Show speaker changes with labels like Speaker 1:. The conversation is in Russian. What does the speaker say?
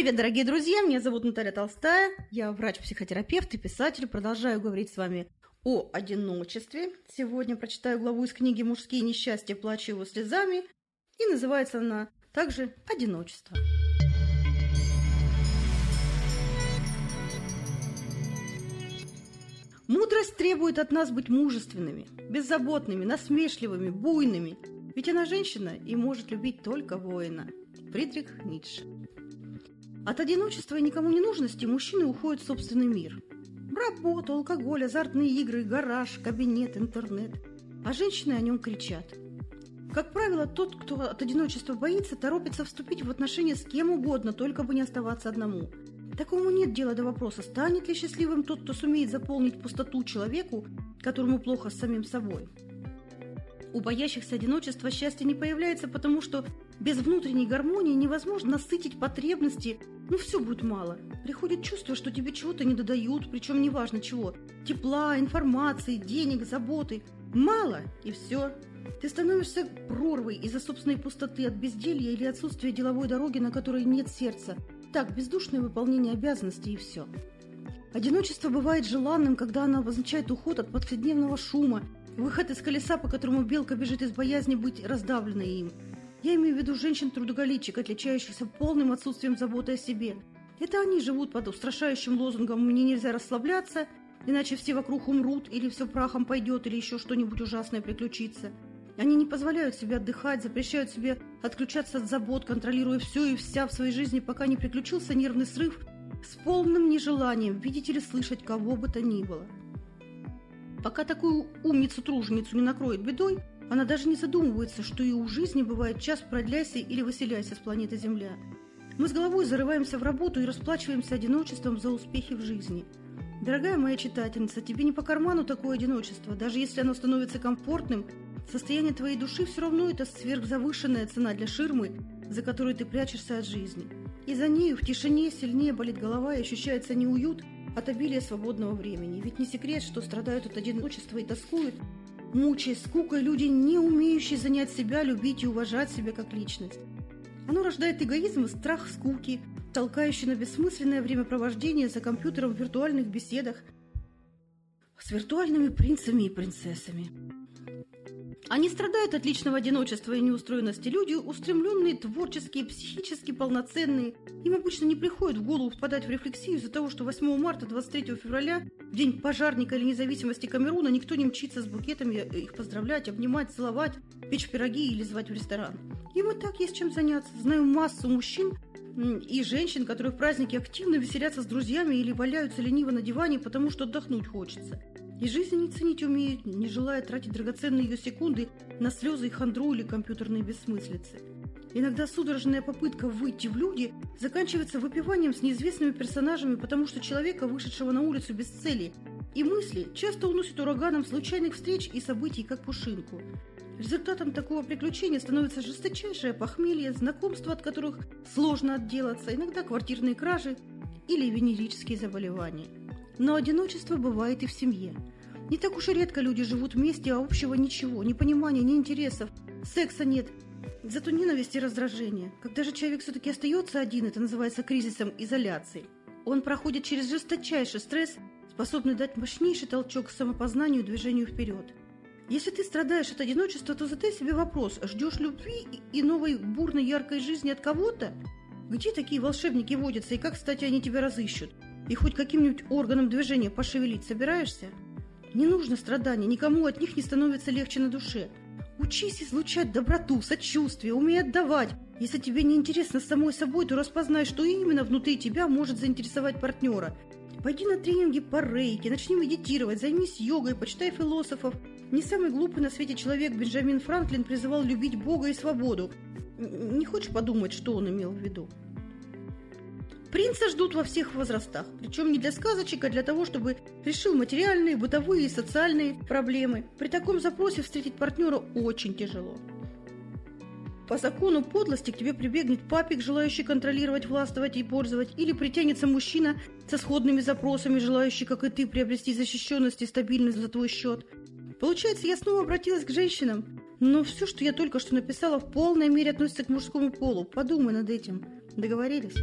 Speaker 1: Привет, дорогие друзья! Меня зовут Наталья Толстая. Я врач-психотерапевт и писатель. Продолжаю говорить с вами о одиночестве. Сегодня прочитаю главу из книги «Мужские несчастья. Плачу его слезами». И называется она также «Одиночество». Мудрость требует от нас быть мужественными, беззаботными, насмешливыми, буйными. Ведь она женщина и может любить только воина. Фридрих Ницше. От одиночества и никому не нужности мужчины уходят в собственный мир. Работа, алкоголь, азартные игры, гараж, кабинет, интернет. А женщины о нем кричат. Как правило, тот, кто от одиночества боится, торопится вступить в отношения с кем угодно, только бы не оставаться одному. Такому нет дела до вопроса, станет ли счастливым тот, кто сумеет заполнить пустоту человеку, которому плохо с самим собой. У боящихся одиночества счастье не появляется, потому что без внутренней гармонии невозможно насытить потребности, ну все будет мало. Приходит чувство, что тебе чего-то не додают, причем неважно чего. Тепла, информации, денег, заботы. Мало, и все. Ты становишься прорвой из-за собственной пустоты от безделья или отсутствия деловой дороги, на которой нет сердца. Так, бездушное выполнение обязанностей и все. Одиночество бывает желанным, когда оно обозначает уход от повседневного шума, выход из колеса, по которому белка бежит из боязни быть раздавленной им – я имею в виду женщин-трудоголичек, отличающихся полным отсутствием заботы о себе. Это они живут под устрашающим лозунгом «мне нельзя расслабляться», иначе все вокруг умрут, или все прахом пойдет, или еще что-нибудь ужасное приключится. Они не позволяют себе отдыхать, запрещают себе отключаться от забот, контролируя все и вся в своей жизни, пока не приключился нервный срыв с полным нежеланием видеть или слышать кого бы то ни было. Пока такую умницу-труженицу не накроет бедой, она даже не задумывается, что и у жизни бывает час продляйся или выселяйся с планеты Земля. Мы с головой зарываемся в работу и расплачиваемся одиночеством за успехи в жизни. Дорогая моя читательница, тебе не по карману такое одиночество. Даже если оно становится комфортным, состояние твоей души все равно это сверхзавышенная цена для ширмы, за которой ты прячешься от жизни. И за нею в тишине сильнее болит голова и ощущается неуют от обилия свободного времени. Ведь не секрет, что страдают от одиночества и тоскуют, мучаясь скукой люди, не умеющие занять себя, любить и уважать себя как личность. Оно рождает эгоизм и страх скуки, толкающий на бессмысленное времяпровождение за компьютером в виртуальных беседах с виртуальными принцами и принцессами. Они страдают от личного одиночества и неустроенности. Люди устремленные, творческие, психически полноценные. Им обычно не приходит в голову впадать в рефлексию из-за того, что 8 марта, 23 февраля, день пожарника или независимости Камеруна, никто не мчится с букетами их поздравлять, обнимать, целовать, печь пироги или звать в ресторан. Им и так есть чем заняться. Знаю массу мужчин, и женщин, которые в праздники активно веселятся с друзьями или валяются лениво на диване, потому что отдохнуть хочется. И жизнь не ценить умеют, не желая тратить драгоценные ее секунды на слезы и хандру или компьютерные бессмыслицы. Иногда судорожная попытка выйти в люди заканчивается выпиванием с неизвестными персонажами, потому что человека, вышедшего на улицу без цели и мысли, часто уносит ураганом случайных встреч и событий, как пушинку. Результатом такого приключения становится жесточайшее похмелье, знакомства, от которых сложно отделаться, иногда квартирные кражи или венерические заболевания. Но одиночество бывает и в семье. Не так уж и редко люди живут вместе, а общего ничего, ни понимания, ни интересов, секса нет, зато ненависть и раздражение. Когда же человек все-таки остается один, это называется кризисом изоляции. Он проходит через жесточайший стресс, способный дать мощнейший толчок к самопознанию и движению вперед. Если ты страдаешь от одиночества, то задай себе вопрос, ждешь любви и новой бурной яркой жизни от кого-то? Где такие волшебники водятся и как, кстати, они тебя разыщут? И хоть каким-нибудь органом движения пошевелить собираешься? Не нужно страданий, никому от них не становится легче на душе. Учись излучать доброту, сочувствие, умей отдавать. Если тебе не интересно самой собой, то распознай, что именно внутри тебя может заинтересовать партнера. Пойди на тренинги по рейке, начни медитировать, займись йогой, почитай философов. Не самый глупый на свете человек Бенджамин Франклин призывал любить Бога и свободу. Не хочешь подумать, что он имел в виду? Принца ждут во всех возрастах, причем не для сказочек, а для того, чтобы решил материальные, бытовые и социальные проблемы. При таком запросе встретить партнера очень тяжело. По закону подлости к тебе прибегнет папик, желающий контролировать, властвовать и пользовать, или притянется мужчина со сходными запросами, желающий, как и ты, приобрести защищенность и стабильность за твой счет. Получается, я снова обратилась к женщинам, но все, что я только что написала, в полной мере относится к мужскому полу. Подумай над этим. Договорились?